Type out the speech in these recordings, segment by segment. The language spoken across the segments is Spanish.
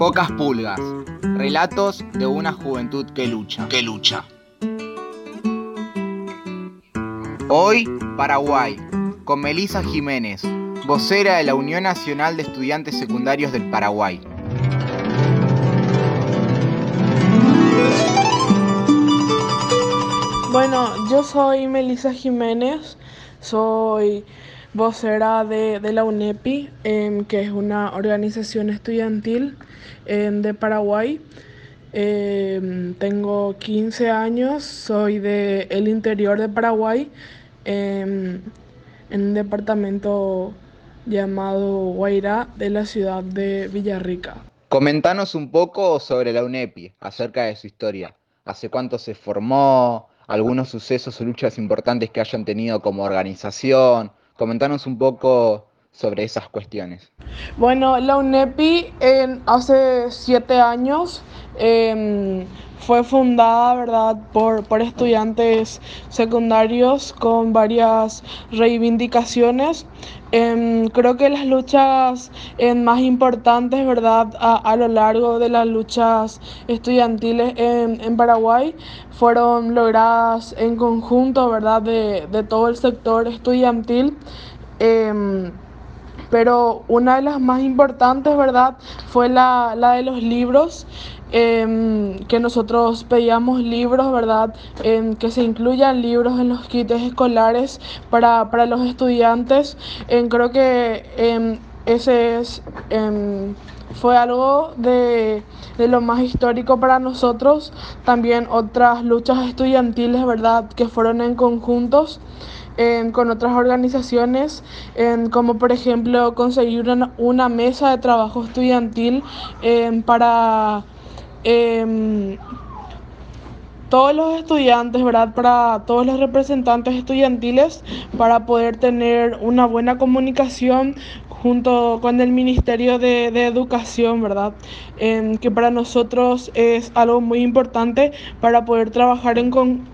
Pocas pulgas. Relatos de una juventud que lucha. Que lucha. Hoy, Paraguay, con Melisa Jiménez, vocera de la Unión Nacional de Estudiantes Secundarios del Paraguay. Bueno, yo soy Melisa Jiménez, soy vocera de, la UNEPI, em, que es una organización estudiantil em, de Paraguay. Em, tengo 15 años, soy del interior de Paraguay, en un departamento llamado Guairá de la ciudad de Villarrica. Comentanos un poco sobre la UNEPI, acerca de su historia. ¿Hace cuánto se formó? algunos sucesos o luchas importantes que hayan tenido como organización. Comentanos un poco sobre esas cuestiones. Bueno, la UNEPI en, hace siete años em, fue fundada, ¿verdad?, por, por estudiantes secundarios con varias reivindicaciones. Em, creo que las luchas em, más importantes, ¿verdad?, a, lo largo de las luchas estudiantiles en, en Paraguay fueron logradas en conjunto, ¿verdad?, de, de todo el sector estudiantil. Em, pero una de las más importantes, ¿verdad?, fue la, la de los libros. Em, que nosotros pedíamos libros, ¿verdad? Em, que se incluyan libros en los kits escolares para, para los estudiantes. Em, creo que ese es, fue algo de, de, lo más histórico para nosotros. También otras luchas estudiantiles, ¿verdad? Que fueron en conjuntos. Con otras organizaciones, como por ejemplo conseguir una, mesa de trabajo estudiantil para Em, todos los estudiantes, ¿verdad? Para todos los representantes estudiantiles, para poder tener una buena comunicación junto con el Ministerio de, Educación, ¿verdad? Que para nosotros es algo muy importante para poder trabajar en,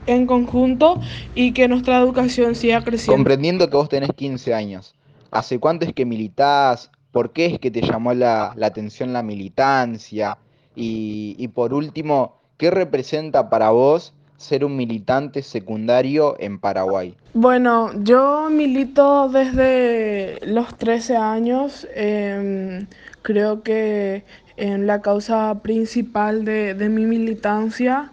en conjunto y que nuestra educación siga creciendo. Comprendiendo que vos tenés 15 años, ¿hace cuánto es que militás? ¿Por qué es que te llamó la, la atención la militancia? Y, por último, ¿qué representa para vos ser un militante secundario en Paraguay? Bueno, yo milito desde los 13 años. Em, creo que en la causa principal de, mi militancia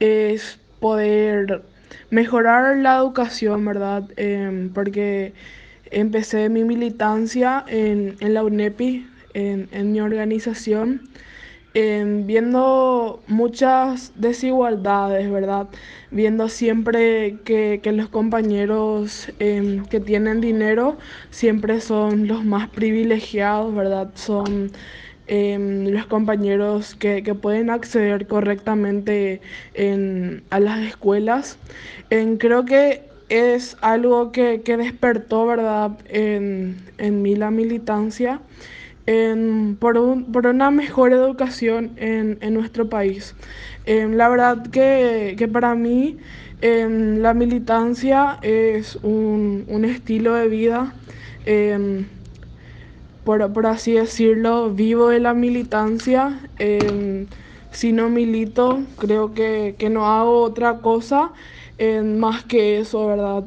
es poder mejorar la educación, ¿verdad? Em, porque empecé mi militancia en, la UNEPI, en, en mi organización viendo muchas desigualdades, ¿verdad? Viendo siempre que, los compañeros em, que tienen dinero siempre son los más privilegiados, ¿verdad? Son em, los compañeros que, pueden acceder correctamente a las escuelas. creo que es algo que, despertó, ¿verdad? En, en mí la militancia por, una mejor educación en, nuestro país. Em, la verdad que, para mí em, la militancia es un, estilo de vida, em, por, así decirlo, vivo de la militancia. si no milito, creo que no hago otra cosa más que eso, ¿verdad?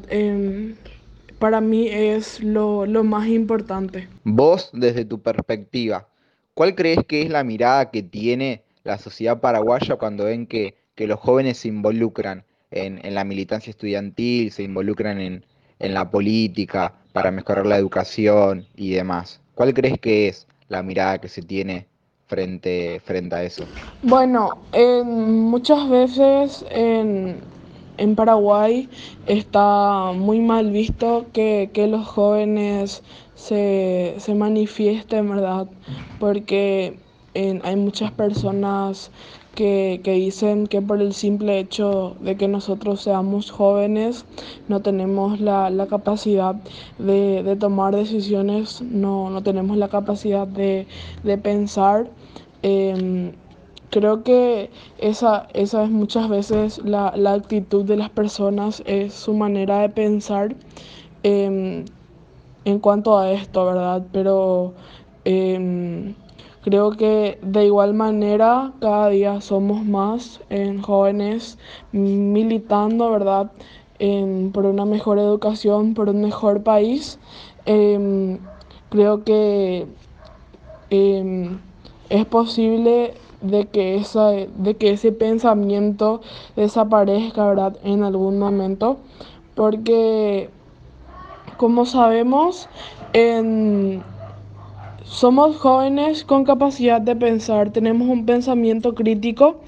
Para mí es lo, más importante. Vos, desde tu perspectiva, ¿cuál crees que es la mirada que tiene la sociedad paraguaya cuando ven que, los jóvenes se involucran en, la militancia estudiantil, se involucran en, la política para mejorar la educación y demás? ¿Cuál crees que es la mirada que se tiene frente, frente a eso? Bueno, muchas veces en, en Paraguay está muy mal visto que, los jóvenes se, manifiesten, ¿verdad? Porque hay muchas personas que, dicen que por el simple hecho de que nosotros seamos jóvenes no tenemos la, capacidad de, tomar decisiones, no, tenemos la capacidad de, pensar. Em, Creo que esa, esa es muchas veces la, actitud de las personas, es su manera de pensar em, en cuanto a esto, ¿verdad? Pero em, Creo que de igual manera cada día somos más en jóvenes militando, ¿verdad? por una mejor educación, por un mejor país. Em, creo que es posible de que, esa, de que ese pensamiento desaparezca, ¿verdad? En algún momento, porque como sabemos, en, somos jóvenes con capacidad de pensar, tenemos un pensamiento crítico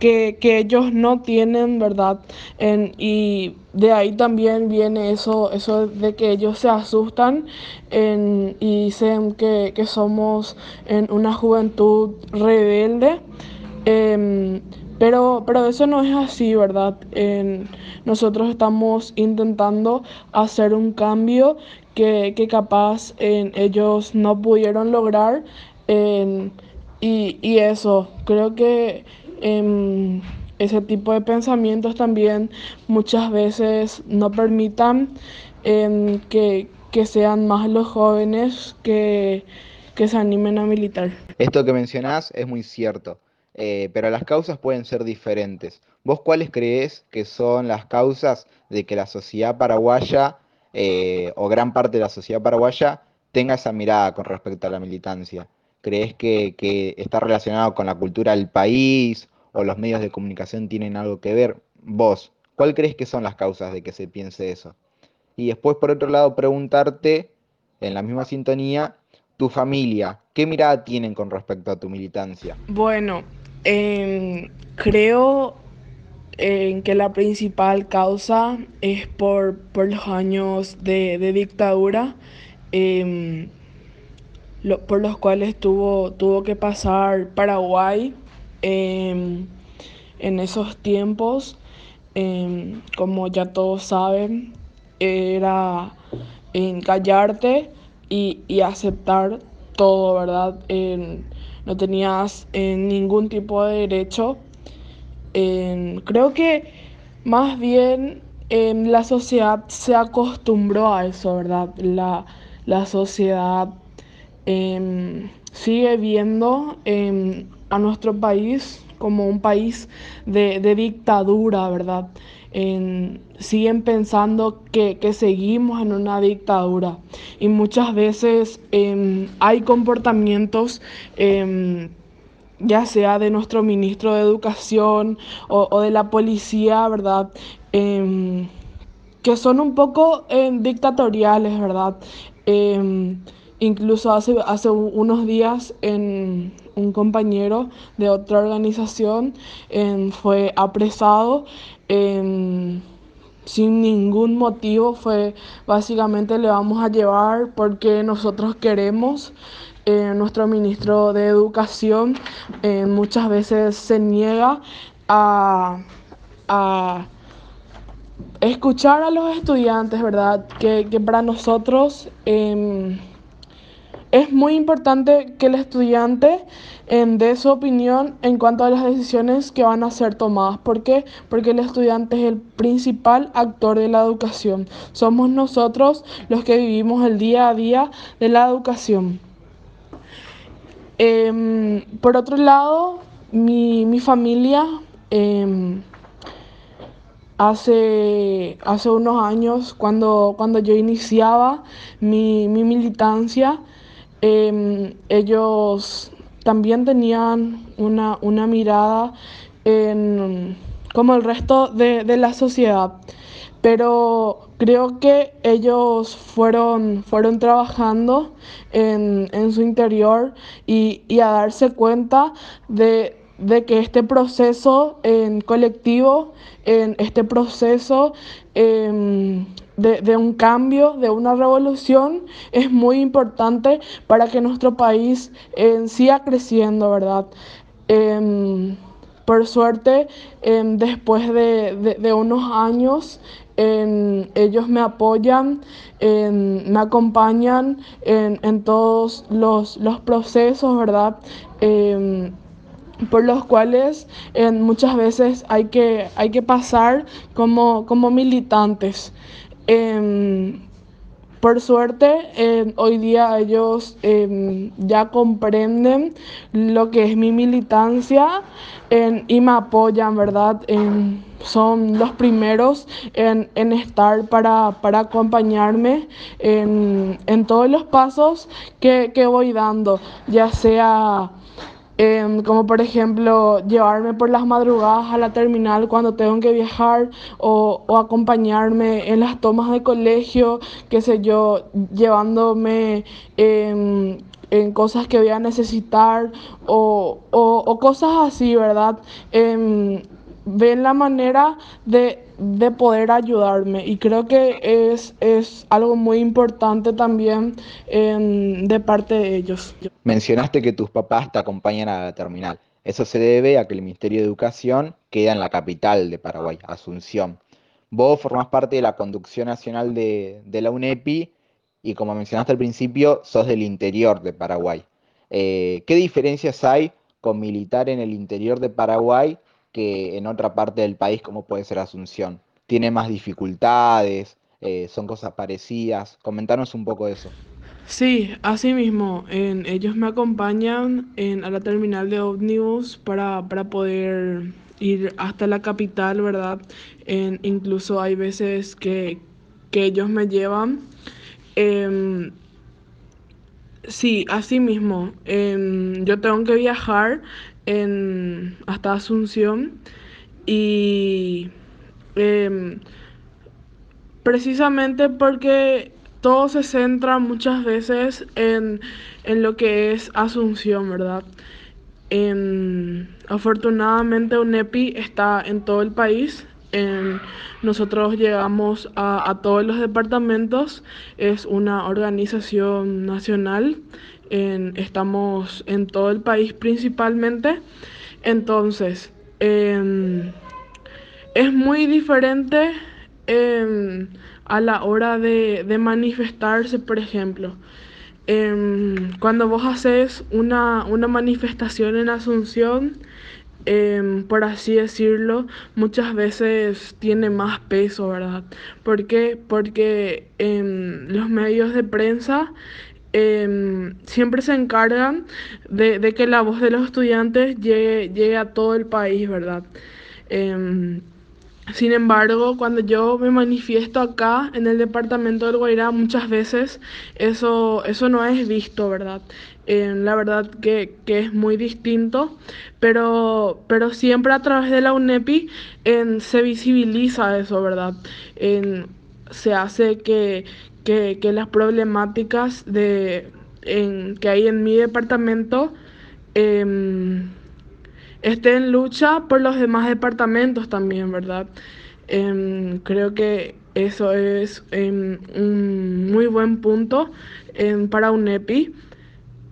que, ellos no tienen, ¿verdad? y de ahí también viene eso, eso de que ellos se asustan y dicen que, somos en una juventud rebelde. Em, pero, pero eso no es así, ¿verdad? nosotros estamos intentando hacer un cambio que, capaz ellos no pudieron lograr. y, eso, creo que em, ese tipo de pensamientos también muchas veces no permitan em, que, sean más los jóvenes que, que se animen a militar. Esto que mencionás es muy cierto. Eh, pero las causas pueden ser diferentes. ¿Vos cuáles crees que son las causas de que la sociedad paraguaya, eh, o gran parte de la sociedad paraguaya, tenga esa mirada con respecto a la militancia? ¿Crees que, que está relacionado con la cultura del país o los medios de comunicación tienen algo que ver? Vos, ¿cuál crees que son las causas de que se piense eso? Y después, por otro lado, preguntarte, en la misma sintonía, tu familia, ¿qué mirada tienen con respecto a tu militancia? Bueno, Em, creo que la principal causa es por, los años de, dictadura em, por los cuales tuvo, tuvo que pasar Paraguay em, en esos tiempos. como ya todos saben, era en callarte y, y aceptar todo, ¿verdad? No tenías eh, ningún tipo de derecho. creo que más bien la sociedad se acostumbró a eso, ¿verdad? La, sociedad em, sigue viendo em, a nuestro país como un país de, de dictadura, ¿verdad? Siguen pensando que, seguimos en una dictadura y muchas veces em, hay comportamientos em, ya sea de nuestro ministro de Educación o, de la policía, ¿verdad? Em, que son un poco dictatoriales, ¿verdad? incluso hace, hace unos días en un compañero de otra organización fue apresado sin ningún motivo. Fue básicamente le vamos a llevar porque nosotros queremos. Eh, nuestro ministro de Educación eh, muchas veces se niega a, escuchar a los estudiantes, ¿verdad? Que, para nosotros em, es muy importante que el estudiante dé su opinión en cuanto a las decisiones que van a ser tomadas. ¿Por qué? Porque el estudiante es el principal actor de la educación. Somos nosotros los que vivimos el día a día de la educación. Em, por otro lado, mi, familia em, hace, hace unos años, cuando, cuando yo iniciaba mi, mi militancia, Em, ellos también tenían una, mirada como el resto de, la sociedad, pero creo que ellos fueron, fueron trabajando en, su interior y, y, a darse cuenta de, de que este proceso en colectivo, en este proceso em, de, un cambio, de una revolución, es muy importante para que nuestro país siga creciendo, ¿verdad? Em, por suerte, em, después de, unos años, ellos me apoyan, me acompañan en, todos los, los, procesos, ¿verdad? por los cuales muchas veces hay que, hay que pasar como, como militantes. Em, por suerte, hoy día ellos em, ya comprenden lo que es mi militancia y me apoyan, ¿verdad? son los primeros en, estar para, acompañarme en, todos los pasos que voy dando, ya sea Em, como por ejemplo llevarme por las madrugadas a la terminal cuando tengo que viajar o, acompañarme en las tomas de colegio, qué sé yo, llevándome em, en cosas que voy a necesitar o, o cosas así, ¿verdad? Em, ven la manera de, poder ayudarme y creo que es, es algo muy importante también de parte de ellos. Mencionaste que tus papás te acompañan a la terminal. Eso se debe a que el Ministerio de Educación queda en la capital de Paraguay, Asunción. Vos formás parte de la conducción nacional de, la UNEPI y como mencionaste al principio, sos del interior de Paraguay. Eh, ¿Qué diferencias hay con militar en el interior de Paraguay que en otra parte del país como puede ser Asunción. Tiene más dificultades, eh, son cosas parecidas. Comentanos un poco de eso. Sí, así mismo. ellos me acompañan en, a la terminal de ómnibus para, poder ir hasta la capital, ¿verdad? incluso hay veces que, ellos me llevan. Em, sí, así mismo. Em, yo tengo que viajar en, hasta Asunción y em, precisamente porque todo se centra muchas veces en, lo que es Asunción, ¿verdad? afortunadamente UNEPI está en todo el país. nosotros llegamos a, a, todos los departamentos. Es una organización nacional estamos en todo el país principalmente. Entonces, em, es muy diferente em, a la hora de, manifestarse, por ejemplo. Em, cuando vos haces una, manifestación en Asunción, por así decirlo, muchas veces tiene más peso, ¿verdad? ¿Por qué? Porque los medios de prensa Em, siempre se encargan de, que la voz de los estudiantes llegue, a todo el país, ¿verdad? Em, sin embargo, cuando yo me manifiesto acá en el departamento del Guairá, muchas veces eso, eso no es visto, ¿verdad? Em, la verdad que, es muy distinto, pero, pero siempre a través de la UNEPI se visibiliza eso, ¿verdad? se hace que, que, las problemáticas de, que hay en mi departamento estén en lucha por los demás departamentos también, ¿verdad? Em, creo que eso es em, un muy buen punto para UNEPI.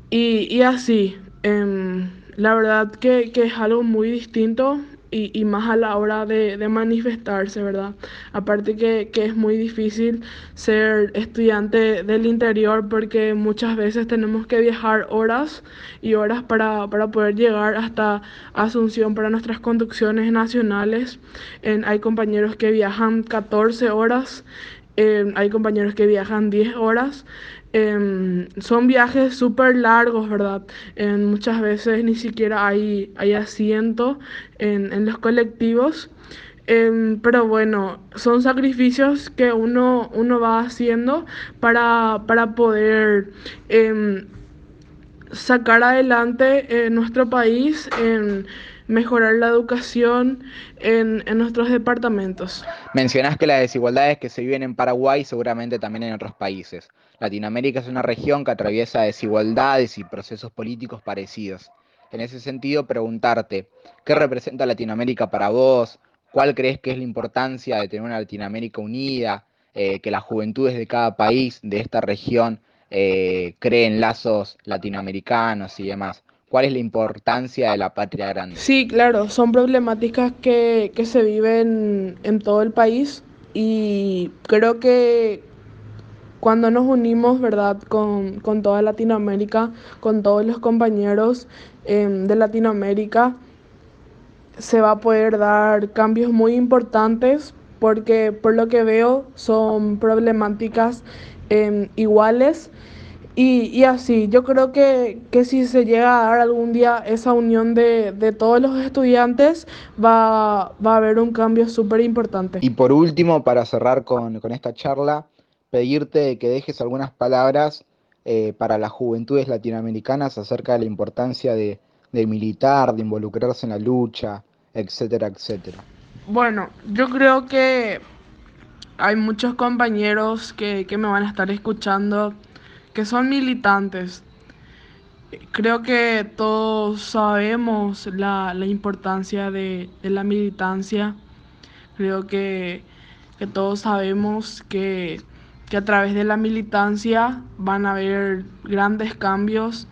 Y, y así, la verdad que, que, es algo muy distinto y, más a la hora de, manifestarse, ¿verdad? Aparte que, es muy difícil ser estudiante del interior porque muchas veces tenemos que viajar horas y horas para, poder llegar hasta Asunción para nuestras conducciones nacionales. hay compañeros que viajan 14 horas, hay compañeros que viajan 10 horas. Em, son viajes súper largos, ¿verdad? muchas veces ni siquiera hay, hay asiento en, los colectivos. Em, pero bueno, son sacrificios que uno, uno va haciendo para, poder em, sacar adelante nuestro país, en mejorar la educación en, en, nuestros departamentos. Mencionás que las desigualdades que se viven en Paraguay seguramente también en otros países. Latinoamérica es una región que atraviesa desigualdades y procesos políticos parecidos. En ese sentido, preguntarte, ¿qué representa Latinoamérica para vos? ¿Cuál crees que es la importancia de tener una Latinoamérica unida? Eh, que las juventudes de cada país, de esta región, eh, creen lazos latinoamericanos y demás. ¿Cuál es la importancia de la patria grande? Sí, claro, son problemáticas que, que se viven en todo el país y creo que cuando nos unimos, ¿verdad?, con, toda Latinoamérica, con todos los compañeros em, de Latinoamérica, se va a poder dar cambios muy importantes porque por lo que veo son problemáticas em, iguales. Y, así, yo creo que, si se llega a dar algún día esa unión de, todos los estudiantes, va, va a haber un cambio súper importante. Y por último, para cerrar con, esta charla, pedirte que dejes algunas palabras eh, para las juventudes latinoamericanas acerca de la importancia de, militar, de involucrarse en la lucha, etcétera, etcétera. Bueno, yo creo que hay muchos compañeros que, que me van a estar escuchando que son militantes. Creo que todos sabemos la, importancia de, la militancia. Creo que, todos sabemos que, a través de la militancia van a haber grandes cambios.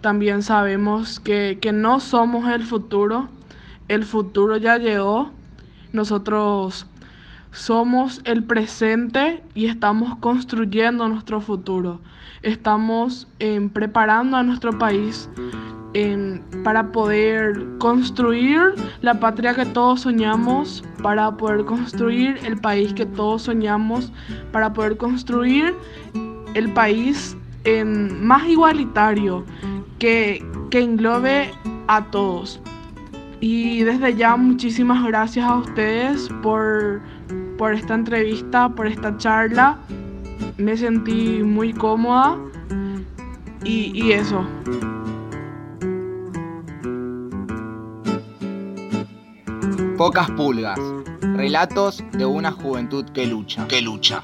También sabemos que, que no somos el futuro. El futuro ya llegó. Nosotros somos el presente y estamos construyendo nuestro futuro. Estamos em, preparando a nuestro país em, para poder construir la patria que todos soñamos, para poder construir el país que todos soñamos, para poder construir el país em, más igualitario que, que englobe a todos. Y desde ya muchísimas gracias a ustedes por por esta entrevista, por esta charla. Me sentí muy cómoda y, y eso. Pocas pulgas. Relatos de una juventud que lucha. Que lucha.